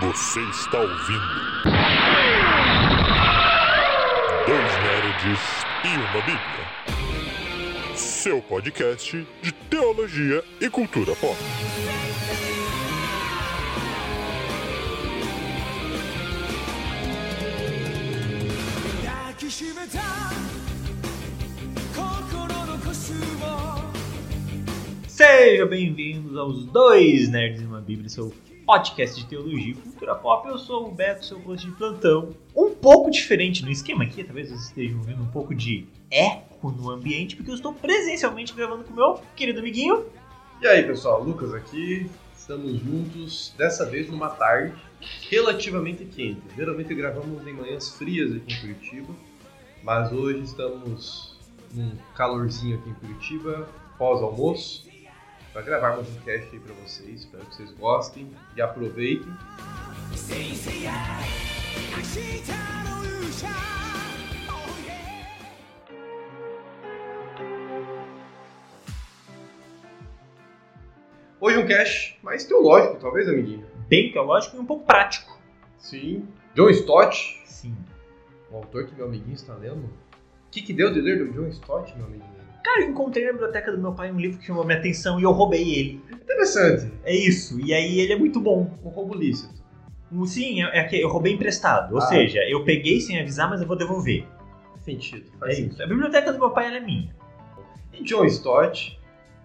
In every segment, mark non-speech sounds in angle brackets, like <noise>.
Você está ouvindo. Dois Nerds e uma Bíblia. Seu podcast de teologia e cultura pop. Sejam bem-vindos aos dois Nerds e uma Bíblia, seu podcast de teologia e cultura pop. Eu sou o Beto, seu host de plantão. Um pouco diferente no esquema aqui, talvez vocês estejam ouvindo um pouco de eco no ambiente, porque eu estou presencialmente gravando com o meu querido amiguinho. E aí, pessoal, Lucas aqui. Estamos juntos, dessa vez numa tarde relativamente quente. Geralmente gravamos em manhãs frias aqui em Curitiba, mas hoje estamos num calorzinho aqui em Curitiba, pós-almoço, para gravarmos um cast aí para vocês. Espero que vocês gostem e aproveitem. Hoje um cast mais teológico, talvez, amiguinho. Bem teológico e um pouco prático. Sim. John Stott, Sim. o autor que meu amiguinho está lendo. O que, que deu de ler do John Stott, meu amiguinho? Cara, eu encontrei na biblioteca do meu pai um livro que chamou minha atenção e eu roubei ele. Interessante. É isso, e aí ele é muito bom. Um roubo lícito. Sim, é, é que eu roubei emprestado. Ou Ah. seja, eu peguei sem avisar, mas eu vou devolver. Faz sentido. É Faz sentido. isso. A biblioteca do meu pai é minha. E John Stott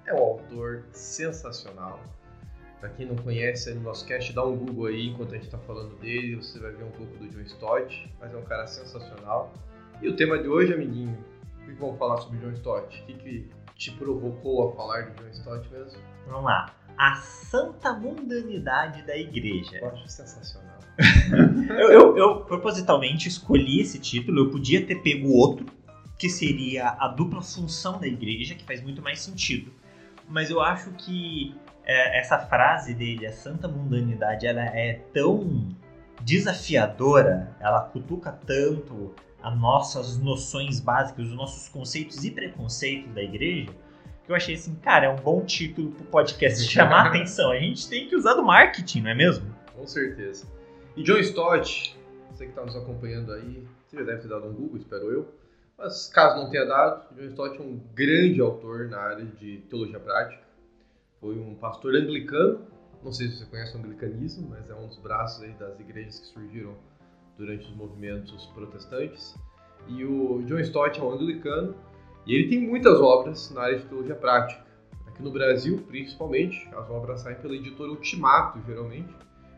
é um autor sensacional. Pra quem não conhece no nosso cast, dá um Google aí enquanto a gente tá falando dele, você vai ver um pouco do John Stott, mas é um cara sensacional. E o tema de hoje, amiguinho, o que vamos falar sobre John Stott? O que, que te provocou a falar de John Stott mesmo? Vamos lá. A santa mundanidade da igreja. Eu acho sensacional. <laughs> Eu, eu- eu propositalmente escolhi esse título, eu podia ter pego outro, que seria a dupla função da igreja, que faz muito mais sentido. Mas eu acho que é, essa frase dele, a santa mundanidade, ela é tão desafiadora, ela cutuca tanto as nossas noções básicas, os nossos conceitos e preconceitos da igreja, que eu achei assim, cara, é um bom título pro podcast <laughs> chamar a atenção. A gente tem que usar do marketing, não é mesmo? Com certeza. E John Stott, você que está nos acompanhando aí, você já deve ter dado um Google, espero eu. Mas caso não tenha dado, John Stott é um grande autor na área de teologia prática. Foi um pastor anglicano, não sei se você conhece o anglicanismo, mas é um dos braços aí das igrejas que surgiram durante os movimentos protestantes. E o John Stott é um anglicano e ele tem muitas obras na área de teologia prática. Aqui no Brasil, principalmente, as obras saem pela editora Ultimato, geralmente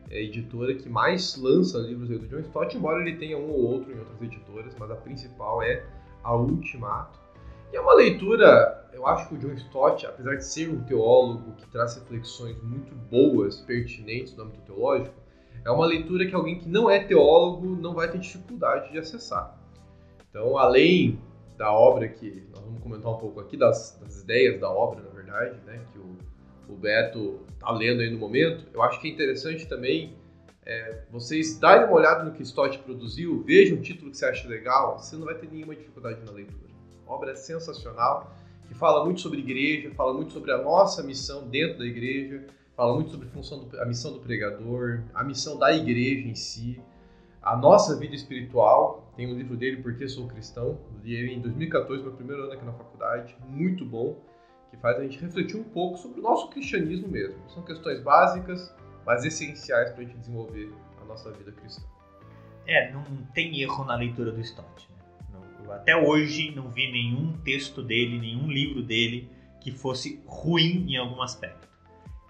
é a editora que mais lança livros do John Stott, embora ele tenha um ou outro em outras editoras, mas a principal é a Ultimato. E é uma leitura, eu acho que o John Stott, apesar de ser um teólogo que traz reflexões muito boas, pertinentes no âmbito teológico, é uma leitura que alguém que não é teólogo não vai ter dificuldade de acessar. Então, além da obra que nós vamos comentar um pouco aqui, das, das ideias da obra, na verdade, né, que o, o Beto está lendo aí no momento, eu acho que é interessante também é, vocês darem uma olhada no que Stott produziu, vejam o título que você acha legal, você não vai ter nenhuma dificuldade na leitura. A obra é sensacional, que fala muito sobre igreja, fala muito sobre a nossa missão dentro da igreja, fala muito sobre função do, a missão do pregador, a missão da igreja em si, a nossa vida espiritual. Tem um livro dele, Por que Sou Cristão, li ele em 2014, meu primeiro ano aqui na faculdade, muito bom, que faz a gente refletir um pouco sobre o nosso cristianismo mesmo. São questões básicas, mas essenciais para a gente desenvolver a nossa vida cristã. É, não tem erro na leitura do Stott. Né? Eu até hoje não vi nenhum texto dele, nenhum livro dele que fosse ruim em algum aspecto.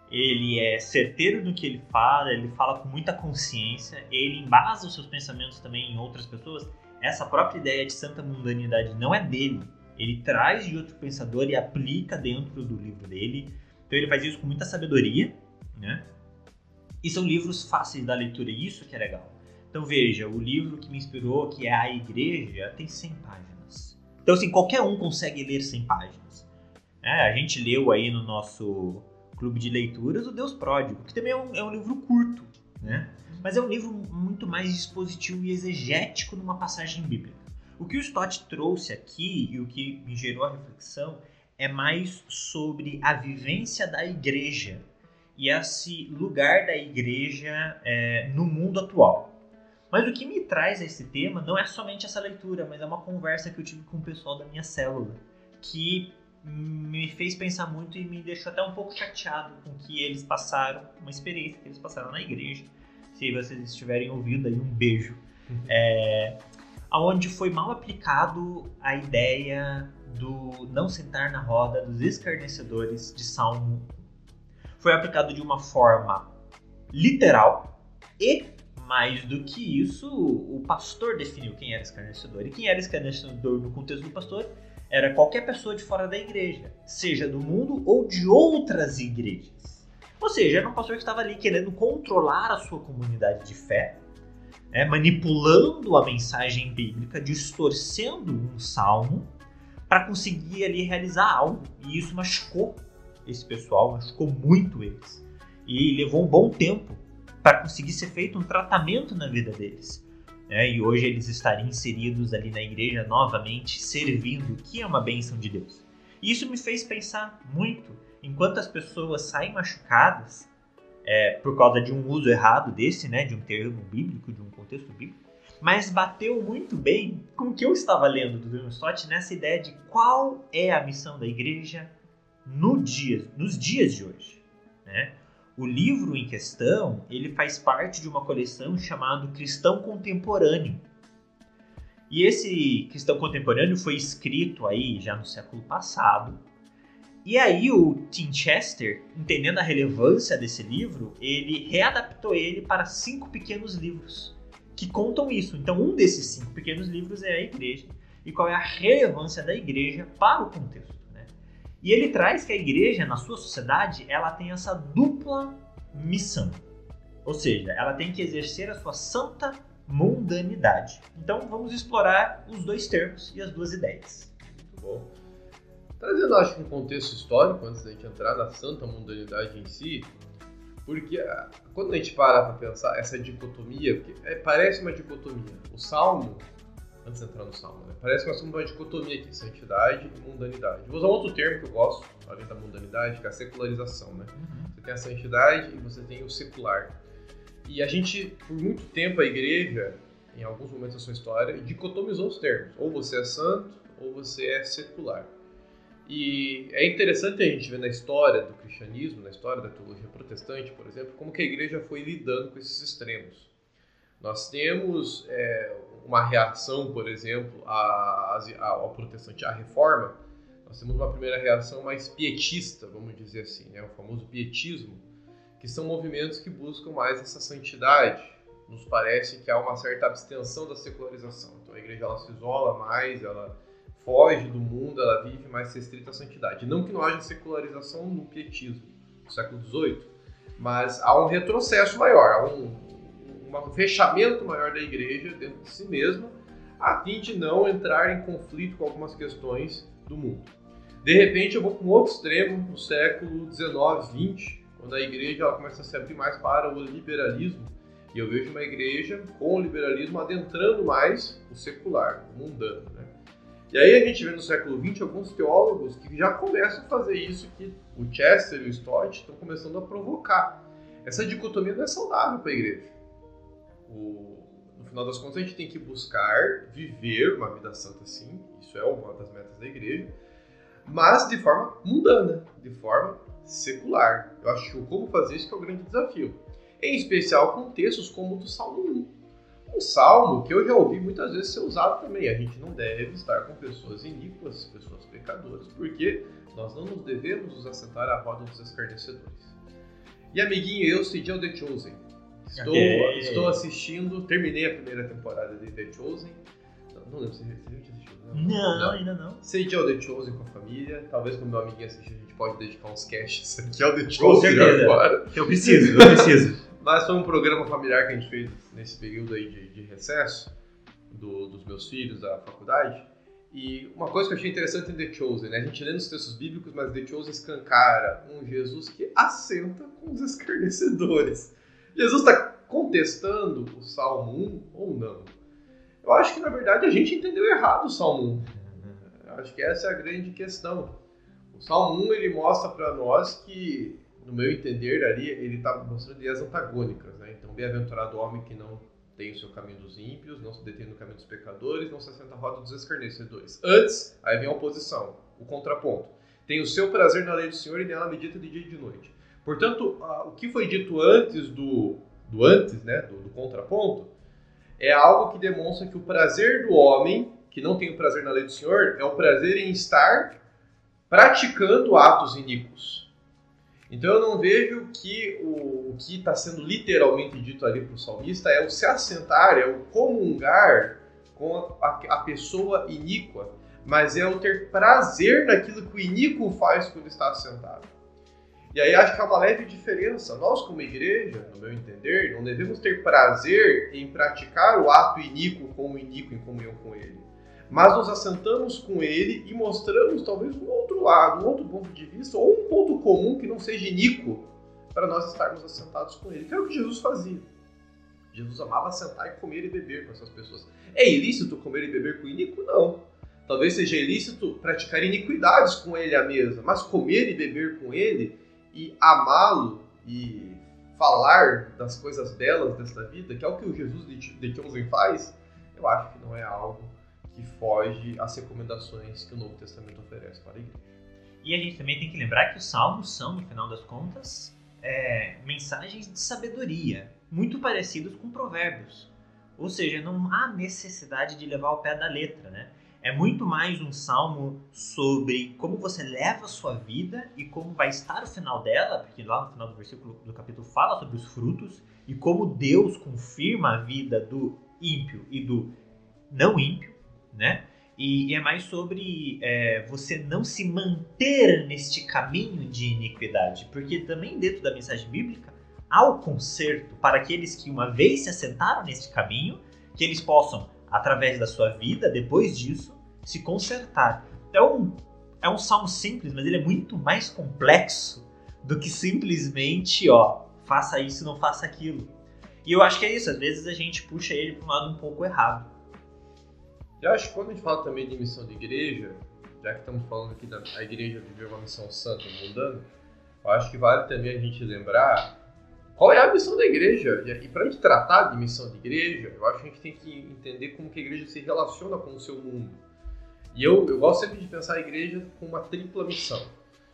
Ele é certeiro no que ele fala, ele fala com muita consciência, ele embasa os seus pensamentos também em outras pessoas. Essa própria ideia de santa mundanidade não é dele. Ele traz de outro pensador e aplica dentro do livro dele. Então ele faz isso com muita sabedoria, né? E são livros fáceis da leitura, isso que é legal. Então veja, o livro que me inspirou, que é A Igreja, tem 100 páginas. Então assim, qualquer um consegue ler 100 páginas. É, a gente leu aí no nosso clube de leituras o Deus Pródigo, que também é um, é um livro curto, né? Mas é um livro muito mais dispositivo e exegético numa passagem bíblica. O que o Stott trouxe aqui e o que me gerou a reflexão é mais sobre a vivência da igreja e esse lugar da igreja é, no mundo atual. Mas o que me traz a esse tema não é somente essa leitura, mas é uma conversa que eu tive com o pessoal da minha célula, que me fez pensar muito e me deixou até um pouco chateado com que eles passaram, uma experiência que eles passaram na igreja. Se vocês estiverem ouvindo aí, um beijo. Uhum. É, onde foi mal aplicado a ideia do não sentar na roda dos escarnecedores de Salmo. Foi aplicado de uma forma literal e mais do que isso, o pastor definiu quem era escarnecedor. E quem era escarnecedor no contexto do pastor era qualquer pessoa de fora da igreja, seja do mundo ou de outras igrejas. Ou seja, era um pastor que estava ali querendo controlar a sua comunidade de fé, né, manipulando a mensagem bíblica, distorcendo um salmo para conseguir ali realizar algo. E isso machucou esse pessoal, machucou muito eles. E levou um bom tempo para conseguir ser feito um tratamento na vida deles. Né? E hoje eles estariam inseridos ali na igreja novamente, servindo, que é uma bênção de Deus. E isso me fez pensar muito em quantas pessoas saem machucadas é, por causa de um uso errado desse, né, de um termo bíblico, de um contexto bíblico, mas bateu muito bem com o que eu estava lendo do William Stott nessa ideia de qual é a missão da igreja no dia, nos dias de hoje. Né? O livro em questão, ele faz parte de uma coleção chamada Cristão Contemporâneo. E esse cristão contemporâneo foi escrito aí já no século passado. E aí o Tim Chester, entendendo a relevância desse livro, ele readaptou ele para cinco pequenos livros que contam isso. Então um desses cinco pequenos livros é a igreja e qual é a relevância da igreja para o contexto. E ele traz que a igreja, na sua sociedade, ela tem essa dupla missão. Ou seja, ela tem que exercer a sua santa mundanidade. Então vamos explorar os dois termos e as duas ideias. Muito bom. Trazendo, acho que um contexto histórico, antes da gente entrar na santa mundanidade em si, porque ah, quando a gente para para pensar essa dicotomia, é, parece uma dicotomia. O Salmo antes de entrar no salmo, né? Parece que nós temos uma dicotomia aqui, santidade e mundanidade. Vou usar um outro termo que eu gosto, além da mundanidade, que é a secularização, né? Uhum. Você tem a santidade e você tem o secular. E a gente, por muito tempo, a igreja, em alguns momentos da sua história, dicotomizou os termos. Ou você é santo, ou você é secular. E é interessante a gente ver na história do cristianismo, na história da teologia protestante, por exemplo, como que a igreja foi lidando com esses extremos. Nós temos é, uma reação, por exemplo, a, a, ao protestante, à reforma, nós temos uma primeira reação mais pietista, vamos dizer assim, né? o famoso pietismo, que são movimentos que buscam mais essa santidade. Nos parece que há uma certa abstenção da secularização. Então a igreja ela se isola mais, ela foge do mundo, ela vive mais restrita à santidade. Não que não haja secularização no pietismo, no século XVIII, mas há um retrocesso maior, há um, um fechamento maior da igreja dentro de si mesma, a fim de não entrar em conflito com algumas questões do mundo. De repente, eu vou para um outro extremo, no século XIX, XX, quando a igreja ela começa a se abrir mais para o liberalismo, e eu vejo uma igreja com o liberalismo adentrando mais o secular, o mundano. Né? E aí a gente vê no século XX alguns teólogos que já começam a fazer isso que o Chester e o Stott estão começando a provocar. Essa dicotomia não é saudável para a igreja. O, no final das contas, a gente tem que buscar viver uma vida santa, sim, isso é uma das metas da igreja, mas de forma mundana, de forma secular. Eu acho que o como fazer isso que é o grande desafio. Em especial com textos como o do Salmo 1. Um salmo que eu já ouvi muitas vezes ser usado também. A gente não deve estar com pessoas iníquas, pessoas pecadoras, porque nós não nos devemos nos assentar à roda dos escarnecedores. E amiguinho, eu ao The Chosen. Estou, okay. estou assistindo, terminei a primeira temporada de The Chosen. Não, lembro se você já assistiu. Não, não, não, ainda não. Sei ao The Chosen com a família. Talvez quando meu amiguinho assistir, a gente pode dedicar uns casts <laughs> aqui ao The Chosen com certeza. agora. Eu preciso, eu preciso. <laughs> Mas foi um programa familiar que a gente fez nesse período aí de, de recesso do, dos meus filhos da faculdade. E uma coisa que eu achei interessante em The Chosen, né? A gente lê nos textos bíblicos, mas The Chosen escancara um Jesus que assenta com os escarnecedores. Jesus está contestando o Salmo 1 ou não? Eu acho que, na verdade, a gente entendeu errado o Salmo 1. Eu acho que essa é a grande questão. O Salmo 1 ele mostra para nós que no meu entender, ali, ele está mostrando ideias antagônicas, né? Então, bem-aventurado o homem que não tem o seu caminho dos ímpios, não se detém no caminho dos pecadores, não se assenta à roda dos escarnecedores. Antes, aí vem a oposição, o contraponto. Tem o seu prazer na lei do Senhor e nela medita de dia e de noite. Portanto, o que foi dito antes do, do antes, né, do, do contraponto, é algo que demonstra que o prazer do homem, que não tem o prazer na lei do Senhor, é o prazer em estar praticando atos iníquos. Então eu não vejo que o, o que está sendo literalmente dito ali para o salmista é o se assentar, é o comungar com a, a, pessoa iníqua, mas é o ter prazer naquilo que o iníquo faz quando está assentado. E aí acho que há uma leve diferença. Nós, como igreja, no meu entender, não devemos ter prazer em praticar o ato iníquo o iníquo em comunhão com ele. Mas nos assentamos com ele e mostramos talvez um outro lado, um outro ponto de vista, ou um ponto comum que não seja iníquo para nós estarmos assentados com ele. Que era o que Jesus fazia. Jesus amava sentar e comer e beber com essas pessoas. É ilícito comer e beber com o iníquo? Não. Talvez seja ilícito praticar iniquidades com ele à mesa, mas comer e beber com ele e amá-lo e falar das coisas belas desta vida, que é o que o Jesus de Tchonzen faz, eu acho que não é algo que foge às recomendações que o Novo Testamento oferece para a igreja. E a gente também tem que lembrar que os salmos são, no final das contas, é, mensagens de sabedoria, muito parecidos com provérbios. Ou seja, não há necessidade de levar ao pé da letra, né? É muito mais um salmo sobre como você leva a sua vida e como vai estar o final dela, porque lá no final do versículo do capítulo fala sobre os frutos e como Deus confirma a vida do ímpio e do não ímpio, né? E, é mais sobre é, você não se manter neste caminho de iniquidade, porque também dentro da mensagem bíblica há o conserto para aqueles que uma vez se assentaram neste caminho, que eles possam através da sua vida, depois disso, se consertar. Então, é um salmo simples, mas ele é muito mais complexo do que simplesmente, ó, faça isso, não faça aquilo. E eu acho que é isso, às vezes a gente puxa ele para um lado um pouco errado. Eu acho que quando a gente fala também de missão de igreja, já que estamos falando aqui da a igreja viver uma missão santa mundana, eu acho que vale também a gente lembrar qual é a missão da igreja? E para a gente tratar de missão de igreja, eu acho que a gente tem que entender como que a igreja se relaciona com o seu mundo. E eu, eu gosto sempre de pensar a igreja com uma tripla missão.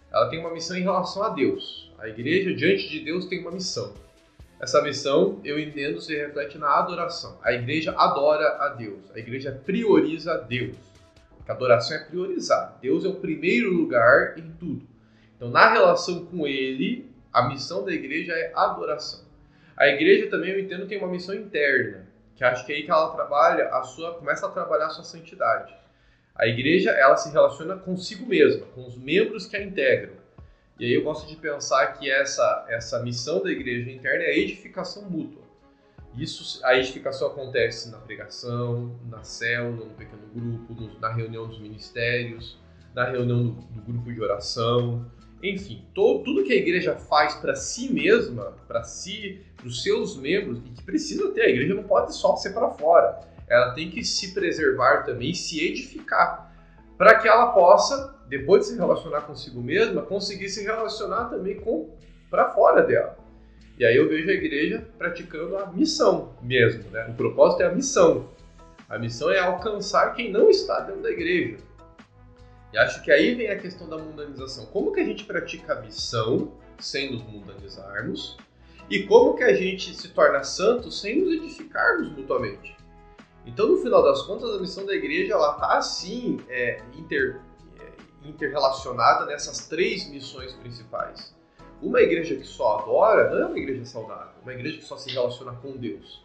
Ela tem uma missão em relação a Deus. A igreja, diante de Deus, tem uma missão. Essa missão, eu entendo, se reflete na adoração. A igreja adora a Deus. A igreja prioriza a Deus. A adoração é priorizar. Deus é o primeiro lugar em tudo. Então, na relação com Ele, a missão da igreja é adoração. A igreja também, eu entendo, tem uma missão interna, que acho que é aí que ela trabalha a sua, começa a trabalhar a sua santidade. A igreja, ela se relaciona consigo mesma, com os membros que a integram. E aí eu gosto de pensar que essa, essa missão da igreja interna é a edificação mútua. Isso, a edificação acontece na pregação, na célula, no pequeno grupo, no, na reunião dos ministérios, na reunião do, do grupo de oração, enfim, todo, tudo que a igreja faz para si mesma, para si, para os seus membros, e que precisa ter, a igreja não pode só ser para fora. Ela tem que se preservar também, se edificar, para que ela possa, depois de se relacionar consigo mesma, conseguir se relacionar também com para fora dela. E aí eu vejo a igreja praticando a missão mesmo, né? O propósito é a missão. A missão é alcançar quem não está dentro da igreja. E acho que aí vem a questão da mundanização. Como que a gente pratica a missão sem nos mundanizarmos? E como que a gente se torna santo sem nos edificarmos mutuamente? Então, no final das contas, a missão da igreja ela está assim é, inter, é, interrelacionada nessas três missões principais. Uma igreja que só adora não é uma igreja saudável, uma igreja que só se relaciona com Deus.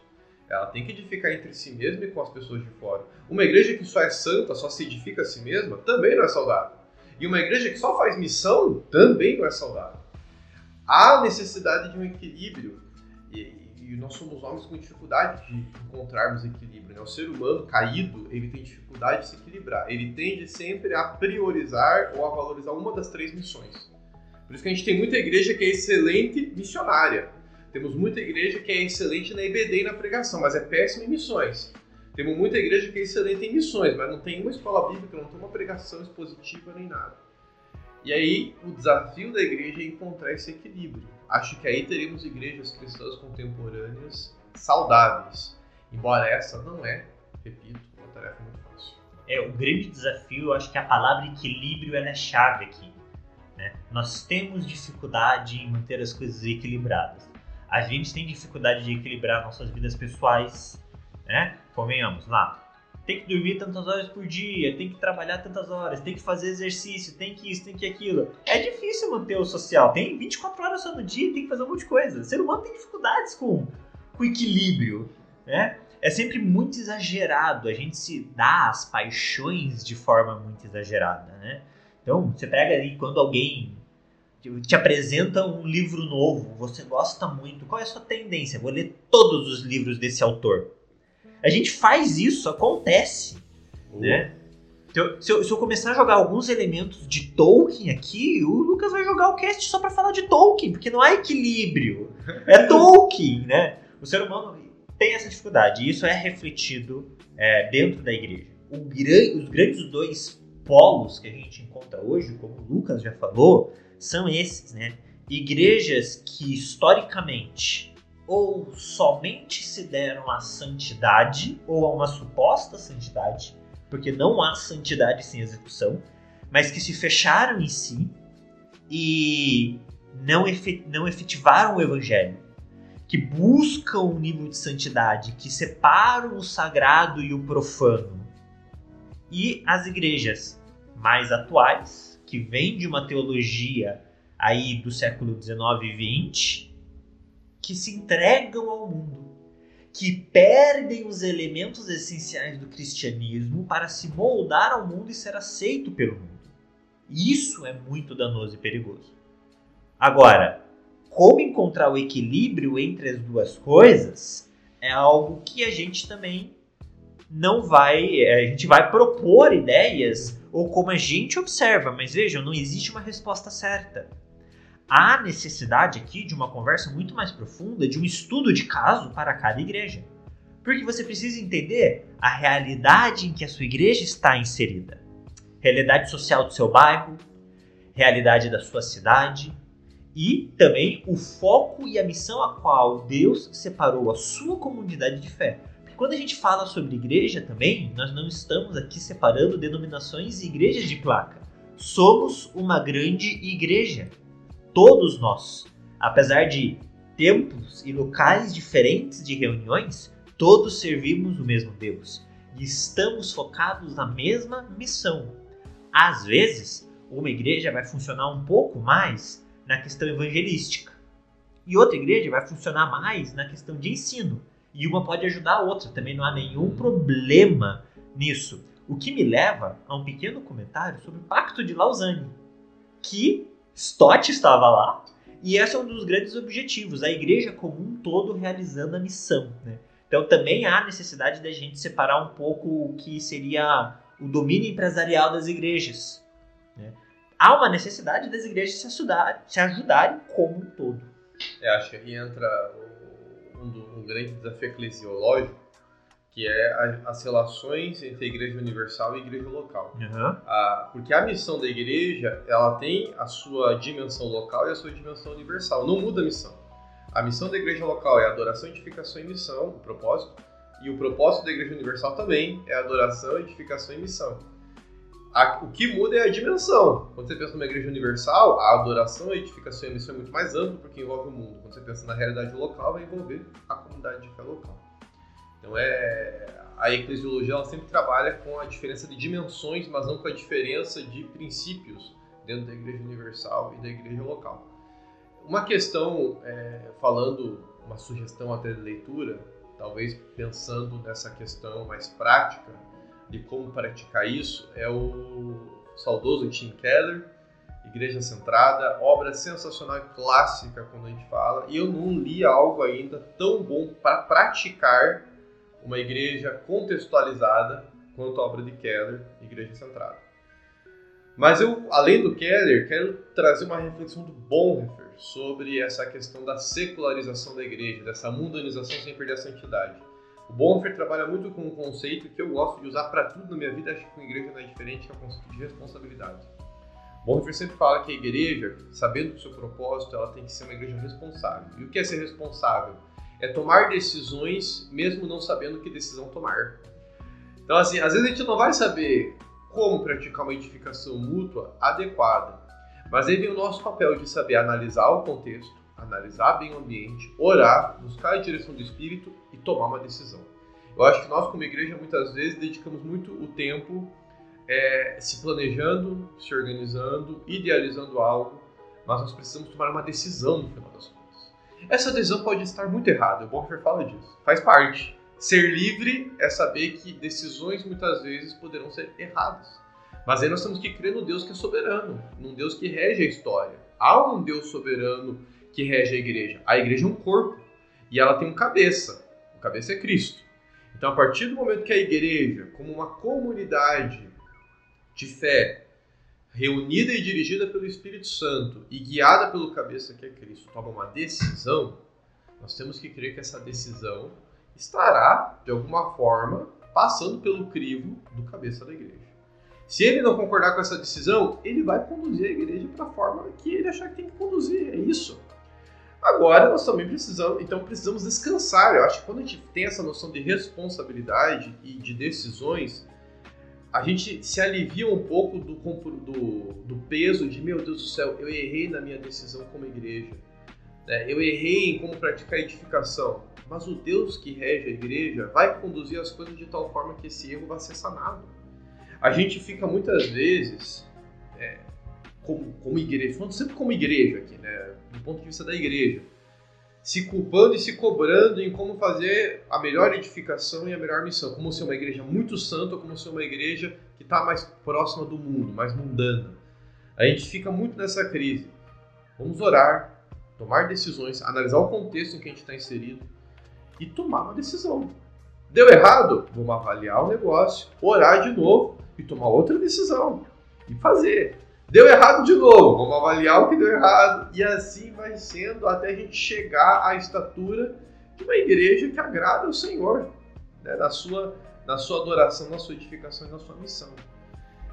Ela tem que edificar entre si mesma e com as pessoas de fora. Uma igreja que só é santa, só se edifica a si mesma, também não é saudável. E uma igreja que só faz missão, também não é saudável. Há necessidade de um equilíbrio. E, e nós somos homens com dificuldade de encontrarmos equilíbrio. Né? O ser humano caído, ele tem dificuldade de se equilibrar. Ele tende sempre a priorizar ou a valorizar uma das três missões. Por isso que a gente tem muita igreja que é excelente missionária, temos muita igreja que é excelente na IBD e na pregação, mas é péssima em missões. Temos muita igreja que é excelente em missões, mas não tem uma escola bíblica, não tem uma pregação expositiva nem nada. E aí, o desafio da igreja é encontrar esse equilíbrio. Acho que aí teremos igrejas cristãs contemporâneas saudáveis. Embora essa não é, repito, uma tarefa muito fácil. É, o grande desafio, eu acho que a palavra equilíbrio é chave aqui. Né? Nós temos dificuldade em manter as coisas equilibradas. A gente tem dificuldade de equilibrar nossas vidas pessoais, né? Convenhamos lá. Tem que dormir tantas horas por dia, tem que trabalhar tantas horas, tem que fazer exercício, tem que isso, tem que aquilo. É difícil manter o social. Tem 24 horas só no dia, tem que fazer um monte de coisa. O ser humano tem dificuldades com, com equilíbrio, né? É sempre muito exagerado. A gente se dá as paixões de forma muito exagerada, né? Então, você pega ali quando alguém te apresenta um livro novo, você gosta muito, qual é a sua tendência? Vou ler todos os livros desse autor. A gente faz isso, acontece, uhum. né? Então, se eu, se eu, começar a jogar alguns elementos de Tolkien aqui, o Lucas vai jogar o cast só para falar de Tolkien, porque não há equilíbrio. É <laughs> Tolkien, né? O ser humano tem essa dificuldade, e isso é refletido é, dentro da igreja. Os grandes dois polos que a gente encontra hoje, como o Lucas já falou, são esses, né? Igrejas que historicamente ou somente se deram à santidade ou a uma suposta santidade, porque não há santidade sem execução, mas que se fecharam em si e não, não efetivaram o evangelho, que buscam um nível de santidade, que separam o sagrado e o profano. E as igrejas mais atuais, que vêm de uma teologia aí do século 19 e 20, que se entregam ao mundo, que perdem os elementos essenciais do cristianismo para se moldar ao mundo e ser aceito pelo mundo. Isso é muito danoso e perigoso. Agora, como encontrar o equilíbrio entre as duas coisas é algo que a gente também não vai, a gente vai propor ideias ou como a gente observa, mas vejam, não existe uma resposta certa. Há necessidade aqui de uma conversa muito mais profunda, de um estudo de caso para cada igreja. Porque você precisa entender a realidade em que a sua igreja está inserida. Realidade social do seu bairro, realidade da sua cidade e também o foco e a missão a qual Deus separou a sua comunidade de fé quando a gente fala sobre igreja também, nós não estamos aqui separando denominações e igrejas de placa. Somos uma grande igreja. Todos nós. Apesar de tempos e locais diferentes de reuniões, todos servimos o mesmo Deus e estamos focados na mesma missão. Às vezes, uma igreja vai funcionar um pouco mais na questão evangelística e outra igreja vai funcionar mais na questão de ensino e uma pode ajudar a outra, também não há nenhum problema nisso. O que me leva a um pequeno comentário sobre o Pacto de Lausanne, que Stott estava lá, e esse é um dos grandes objetivos, a igreja como um todo realizando a missão. Né? Então também há necessidade da gente separar um pouco o que seria o domínio empresarial das igrejas. Né? Há uma necessidade das igrejas se, ajudar, se ajudarem como um todo. É, acho que aí entra um, um grande desafio eclesiológico, que é a, as relações entre a igreja universal e a igreja local. Uhum. A, porque a missão da igreja, ela tem a sua dimensão local e a sua dimensão universal. Não muda a missão. A missão da igreja local é adoração, edificação e missão, o propósito. E o propósito da igreja universal também é adoração, edificação e missão. A, o que muda é a dimensão. Quando você pensa numa igreja universal, a adoração, a edificação e a missão é muito mais amplo porque envolve o mundo. Quando você pensa na realidade local, vai envolver a comunidade de fé local. Então é a eclesiologia ela sempre trabalha com a diferença de dimensões, mas não com a diferença de princípios dentro da igreja universal e da igreja local. Uma questão, é, falando uma sugestão até de leitura, talvez pensando nessa questão mais prática, de como praticar isso é o saudoso Tim Keller, Igreja Centrada, obra sensacional clássica quando a gente fala, e eu não li algo ainda tão bom para praticar uma igreja contextualizada quanto a obra de Keller, Igreja Centrada. Mas eu, além do Keller, quero trazer uma reflexão do Bonhoeffer sobre essa questão da secularização da igreja, dessa mundanização sem perder a santidade. O Bonhoeffer trabalha muito com um conceito que eu gosto de usar para tudo na minha vida, acho que com a igreja não é diferente, que é o conceito de responsabilidade. Bonhoeffer sempre fala que a igreja, sabendo do seu propósito, ela tem que ser uma igreja responsável. E o que é ser responsável? É tomar decisões mesmo não sabendo que decisão tomar. Então, assim, às vezes a gente não vai saber como praticar uma edificação mútua adequada, mas aí vem o nosso papel de saber analisar o contexto, analisar bem o ambiente, orar, buscar a direção do Espírito e tomar uma decisão. Eu acho que nós, como igreja, muitas vezes dedicamos muito o tempo é, se planejando, se organizando, idealizando algo, mas nós precisamos tomar uma decisão no final das contas. Essa decisão pode estar muito errada, o Bonhoeffer fala disso, faz parte. Ser livre é saber que decisões muitas vezes poderão ser erradas. Mas aí nós temos que crer no Deus que é soberano, num Deus que rege a história. Há um Deus soberano que rege a igreja. A igreja é um corpo e ela tem um cabeça. O cabeça é Cristo. Então, a partir do momento que a igreja, como uma comunidade de fé, reunida e dirigida pelo Espírito Santo e guiada pelo cabeça que é Cristo, toma uma decisão, nós temos que crer que essa decisão estará, de alguma forma, passando pelo crivo do cabeça da igreja. Se ele não concordar com essa decisão, ele vai conduzir a igreja para a forma que ele achar que tem que conduzir. É isso. Agora nós também precisamos, então precisamos descansar. Eu acho que quando a gente tem essa noção de responsabilidade e de decisões, a gente se alivia um pouco do, do, do peso de meu Deus do céu, eu errei na minha decisão como igreja. Né? Eu errei em como praticar edificação. Mas o Deus que rege a igreja vai conduzir as coisas de tal forma que esse erro vai ser sanado. A gente fica muitas vezes é, como, como igreja, falando sempre como igreja aqui, né? Do ponto de vista da igreja, se culpando e se cobrando em como fazer a melhor edificação e a melhor missão, como ser uma igreja muito santa, como ser uma igreja que está mais próxima do mundo, mais mundana. A gente fica muito nessa crise. Vamos orar, tomar decisões, analisar o contexto em que a gente está inserido e tomar uma decisão. Deu errado? Vamos avaliar o negócio, orar de novo e tomar outra decisão e fazer. Deu errado de novo, vamos avaliar o que deu errado. E assim vai sendo até a gente chegar à estatura de uma igreja que agrada ao Senhor, né? na, sua, na sua adoração, na sua edificação e na sua missão.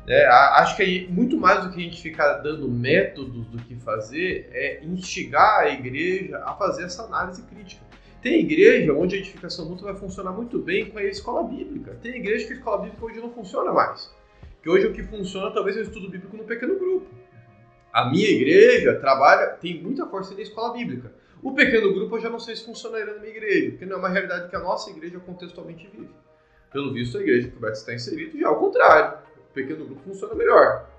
É, acho que aí, muito mais do que a gente ficar dando métodos do que fazer, é instigar a igreja a fazer essa análise crítica. Tem igreja onde a edificação mútua vai funcionar muito bem com a escola bíblica. Tem igreja que a escola bíblica hoje não funciona mais. Hoje o que funciona talvez é o estudo bíblico no pequeno grupo. A minha igreja trabalha, tem muita força na escola bíblica. O pequeno grupo eu já não sei se funcionaria na minha igreja, porque não é uma realidade que a nossa igreja contextualmente vive. Pelo visto, a igreja que o Beto está inserido já é o contrário. O pequeno grupo funciona melhor.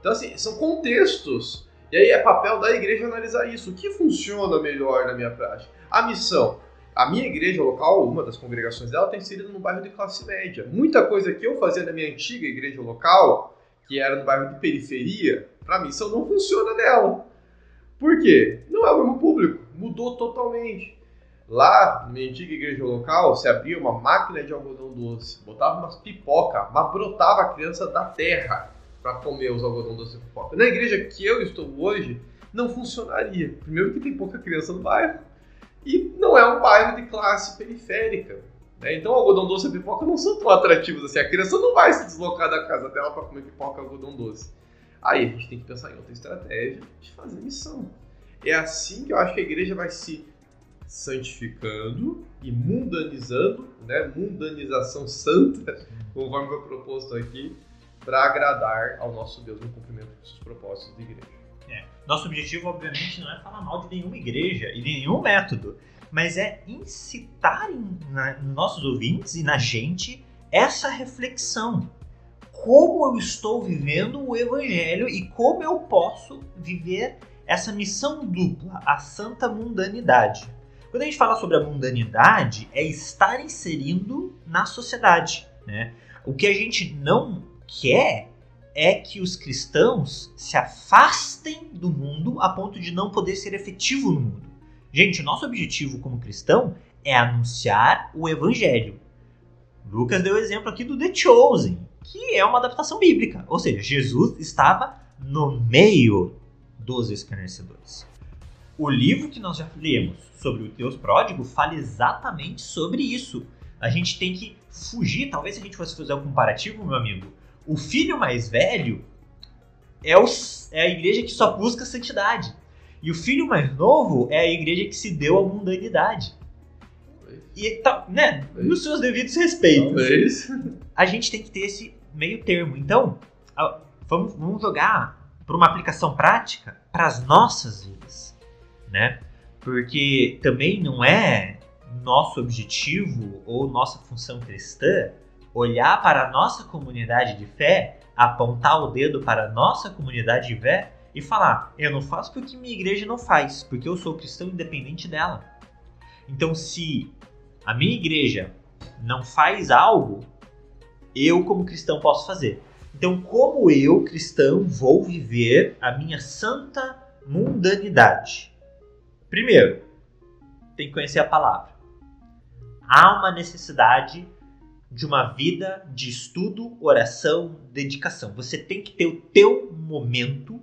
Então, assim, são contextos. E aí é papel da igreja analisar isso. O que funciona melhor na minha prática? A missão. A minha igreja local, uma das congregações dela, tem sido no bairro de classe média. Muita coisa que eu fazia na minha antiga igreja local, que era no bairro de periferia, para mim isso não funciona nela. Por quê? Não é o mesmo público, mudou totalmente. Lá, na minha antiga igreja local, se abria uma máquina de algodão doce, botava umas pipoca, mas brotava a criança da terra para comer os algodão doce e pipoca. Na igreja que eu estou hoje, não funcionaria. Primeiro que tem pouca criança no bairro, e não é um bairro de classe periférica. Né? Então, algodão doce e pipoca não são tão atrativos assim. A criança não vai se deslocar da casa dela para comer pipoca e algodão doce. Aí a gente tem que pensar em outra estratégia de fazer missão. É assim que eu acho que a igreja vai se santificando e mundanizando, né? mundanização santa, conforme foi proposto aqui, para agradar ao nosso Deus no cumprimento dos seus propósitos de igreja. Nosso objetivo, obviamente, não é falar mal de nenhuma igreja e de nenhum método, mas é incitar em na, nossos ouvintes e na gente essa reflexão. Como eu estou vivendo o evangelho e como eu posso viver essa missão dupla, a santa mundanidade. Quando a gente fala sobre a mundanidade, é estar inserindo na sociedade. Né? O que a gente não quer é que os cristãos se afastem do mundo a ponto de não poder ser efetivo no mundo. Gente, nosso objetivo como cristão é anunciar o evangelho. Lucas deu o exemplo aqui do The Chosen, que é uma adaptação bíblica, ou seja, Jesus estava no meio dos escarnecedores. O livro que nós já lemos sobre o Deus pródigo fala exatamente sobre isso. A gente tem que fugir, talvez se a gente fosse fazer um comparativo, meu amigo, o filho mais velho é, o, é a igreja que só busca santidade. E o filho mais novo é a igreja que se deu à mundanidade. E tá, né, nos seus devidos respeitos. Talvez. A gente tem que ter esse meio termo. Então, vamos, vamos jogar para uma aplicação prática para as nossas vidas, né? Porque também não é nosso objetivo ou nossa função cristã olhar para a nossa comunidade de fé, apontar o dedo para a nossa comunidade de fé e falar: eu não faço porque minha igreja não faz, porque eu sou cristão independente dela. Então, se a minha igreja não faz algo, eu, como cristão, posso fazer. Então, como eu, cristão, vou viver a minha santa mundanidade? Primeiro, tem que conhecer a palavra. Há uma necessidade de uma vida de estudo, oração, dedicação. Você tem que ter o teu momento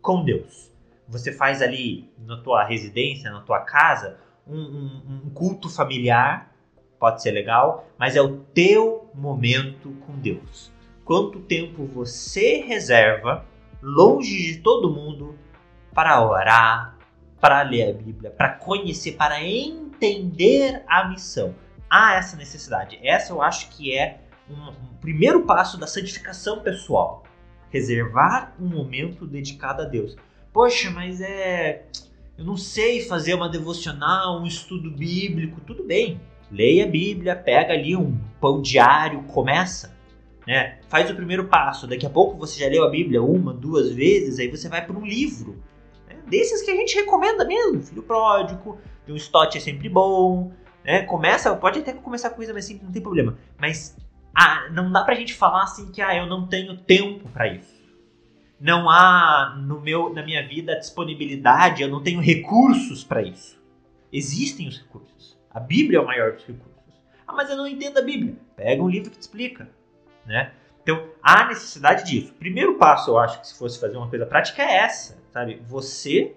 com Deus. Você faz ali na tua residência, na tua casa, um, um- um culto familiar, pode ser legal, mas é o teu momento com Deus. Quanto tempo você reserva longe de todo mundo para orar, para ler a Bíblia, para conhecer, para entender a missão? Há essa necessidade. Essa eu acho que é um, um primeiro passo da santificação pessoal. Reservar um momento dedicado a Deus. Poxa, mas é. Eu não sei fazer uma devocional, um estudo bíblico. Tudo bem. Leia a Bíblia, pega ali um pão diário, começa. Né? Faz o primeiro passo. Daqui a pouco você já leu a Bíblia uma, duas vezes, aí você vai para um livro. né? Desses que a gente recomenda mesmo. Filho Pródigo, de um Stott é sempre bom. Né? Começa, pode até começar com coisa mais simples, não tem problema. Mas ah, não dá pra gente falar assim que ah, eu não tenho tempo para isso. Não há no meu, na minha vida disponibilidade, eu não tenho recursos para isso. Existem os recursos. A Bíblia é o maior dos recursos. Ah, mas eu não entendo a Bíblia. Pega um livro que te explica, né? Então, há necessidade disso. O primeiro passo, eu acho que se fosse fazer uma coisa prática é essa, sabe? Você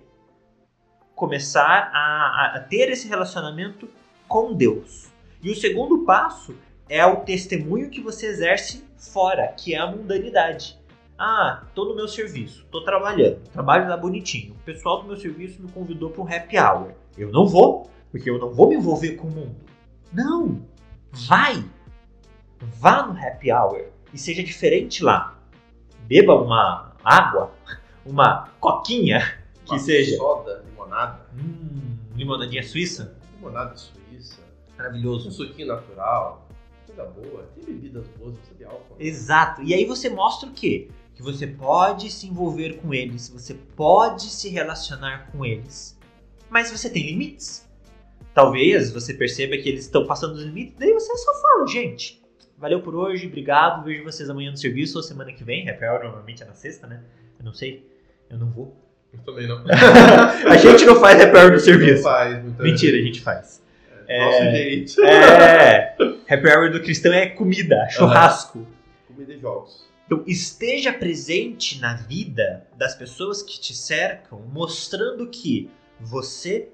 começar a, a- a ter esse relacionamento com Deus. E o segundo passo é o testemunho que você exerce fora, que é a mundanidade. Ah, tô no meu serviço, tô trabalhando, trabalho lá bonitinho. O pessoal do meu serviço me convidou para um happy hour. Eu não vou, porque eu não vou me envolver com o mundo. Não! Vai! Vá no happy hour e seja diferente lá. Beba uma água, uma coquinha, que Uma seja. Soda, limonada. Hum, limonadinha suíça? Limonada suíça. Um Maravilhoso. suquinho natural. Coisa boa. Tem bebidas boas, precisa de álcool. Exato. E aí você mostra o quê? Que você pode se envolver com eles, você pode se relacionar com eles, mas você tem limites. Talvez você perceba que eles estão passando os limites, daí você só fala, gente. Valeu por hoje, obrigado, vejo vocês amanhã no serviço ou semana que vem. Happy Hour normalmente é na sexta, né? Eu não sei, eu não vou. Eu também não. <laughs> a gente não faz Happy Hour no Não serviço. faz, muita Mentira, a gente faz. Jeito. É, Happy Hour do cristão é comida, churrasco. Comida e jogos. Então, esteja presente na vida das pessoas que te cercam, mostrando que você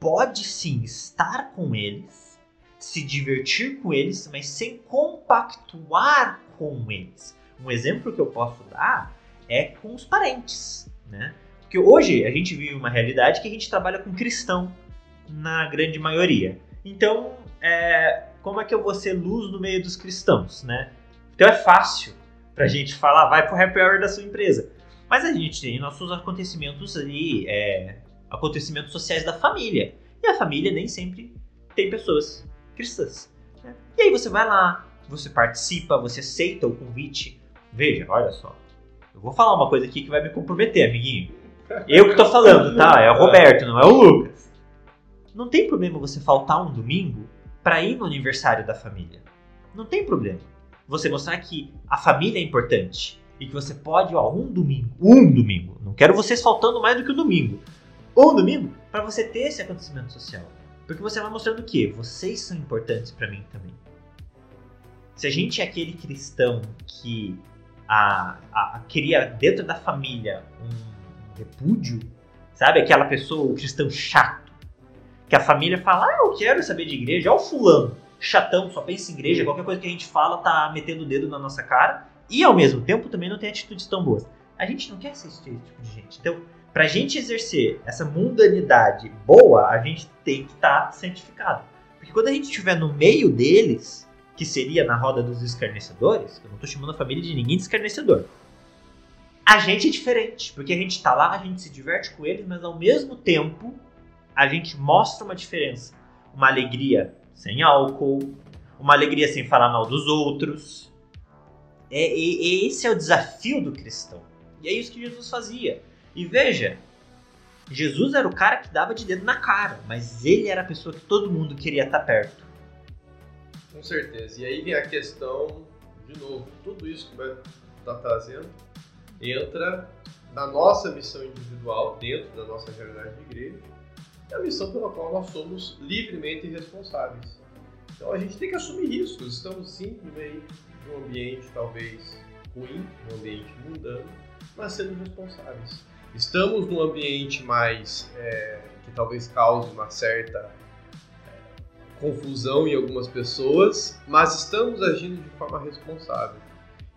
pode sim estar com eles, se divertir com eles, mas sem compactuar com eles. Um exemplo que eu posso dar é com os parentes, né? Porque hoje a gente vive uma realidade que a gente trabalha com cristão na grande maioria. Então, é, como é que eu vou ser luz no meio dos cristãos, né? Então é fácil pra gente falar, vai pro happy hour da sua empresa. Mas a gente tem nossos acontecimentos ali, é, acontecimentos sociais da família. E a família nem sempre tem pessoas cristãs. né? E aí você vai lá, você participa, você aceita o convite. Veja, olha só. Eu vou falar uma coisa aqui que vai me comprometer, amiguinho. Eu que tô falando, tá? É o Roberto, não é o Lucas. Não tem problema você faltar um domingo pra ir no aniversário da família. Não tem problema. Você mostrar que a família é importante e que você pode, ó, um domingo, um domingo, não quero vocês faltando mais do que um domingo, um domingo para você ter esse acontecimento social, porque você vai mostrando que vocês são importantes para mim também. Se a gente é aquele cristão que a, a, a cria dentro da família um repúdio, sabe, aquela pessoa, o cristão chato, que a família fala, ah, eu quero saber de igreja, ó o fulano chatão, só pensa em igreja, qualquer coisa que a gente fala tá metendo o dedo na nossa cara. E ao mesmo tempo também não tem atitudes tão boas. A gente não quer ser esse tipo de gente. Então, pra gente exercer essa mundanidade boa, a gente tem que estar tá santificado. Porque quando a gente estiver no meio deles, que seria na roda dos escarnecedores, eu não estou chamando a família de ninguém de escarnecedor. A gente é diferente, porque a gente está lá, a gente se diverte com eles, mas ao mesmo tempo a gente mostra uma diferença. Uma alegria sem álcool, uma alegria sem falar mal dos outros. É, é, esse é o desafio do cristão. E é isso que Jesus fazia. E veja, Jesus era o cara que dava de dedo na cara, mas ele era a pessoa que todo mundo queria estar perto. Com certeza. E aí vem a questão, de novo, tudo isso que vai estar trazendo entra na nossa missão individual, dentro da nossa realidade de igreja, é a missão pela qual nós somos livremente responsáveis. Então a gente tem que assumir riscos. Estamos sim no meio de um ambiente talvez ruim, um ambiente mundano, mas sendo responsáveis. Estamos num ambiente mais é, que talvez cause uma certa é, confusão em algumas pessoas, mas estamos agindo de forma responsável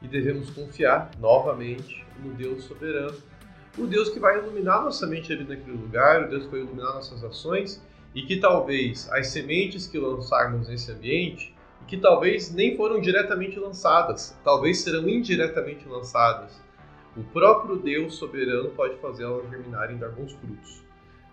e devemos confiar novamente no Deus soberano, o Deus que vai iluminar nossa mente ali naquele lugar, o Deus que vai iluminar nossas ações e que talvez as sementes que lançarmos nesse ambiente, que talvez nem foram diretamente lançadas, talvez serão indiretamente lançadas, o próprio Deus soberano pode fazer elas germinarem e dar bons frutos.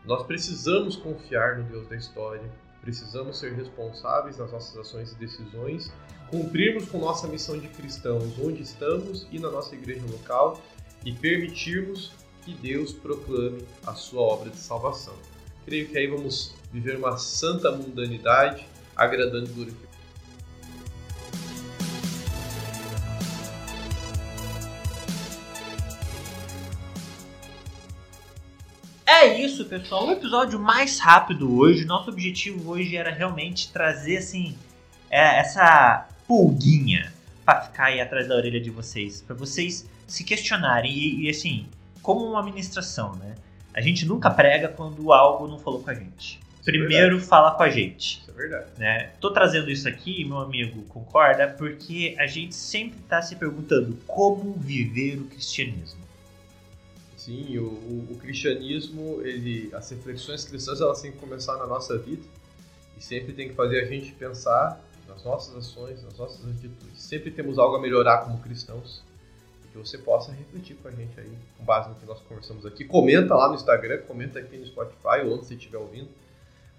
Nós precisamos confiar no Deus da história, precisamos ser responsáveis nas nossas ações e decisões, cumprirmos com nossa missão de cristãos onde estamos e na nossa igreja local e permitirmos que Deus proclame a sua obra de salvação. Creio que aí vamos viver uma santa mundanidade, agradando e glorificando. É isso, pessoal. Um episódio mais rápido hoje. Nosso objetivo hoje era realmente trazer assim é, essa pulguinha para ficar aí atrás da orelha de vocês, para vocês se questionarem e, e assim, como uma administração, né? A gente nunca prega quando algo não falou com a gente. É Primeiro é fala com a gente. Isso é verdade. Né? Tô trazendo isso aqui, meu amigo concorda, porque a gente sempre está se perguntando como viver o cristianismo. Sim, o, o, o, cristianismo, ele, as reflexões cristãs, elas têm que começar na nossa vida e sempre tem que fazer a gente pensar nas nossas ações, nas nossas atitudes. Sempre temos algo a melhorar como cristãos que você possa refletir com a gente aí, com base no que nós conversamos aqui. Comenta lá no Instagram, comenta aqui no Spotify ou onde você estiver ouvindo,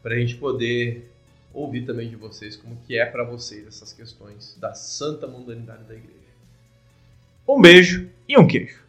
para a gente poder ouvir também de vocês como que é para vocês essas questões da santa mundanidade da igreja. Um beijo e um queijo.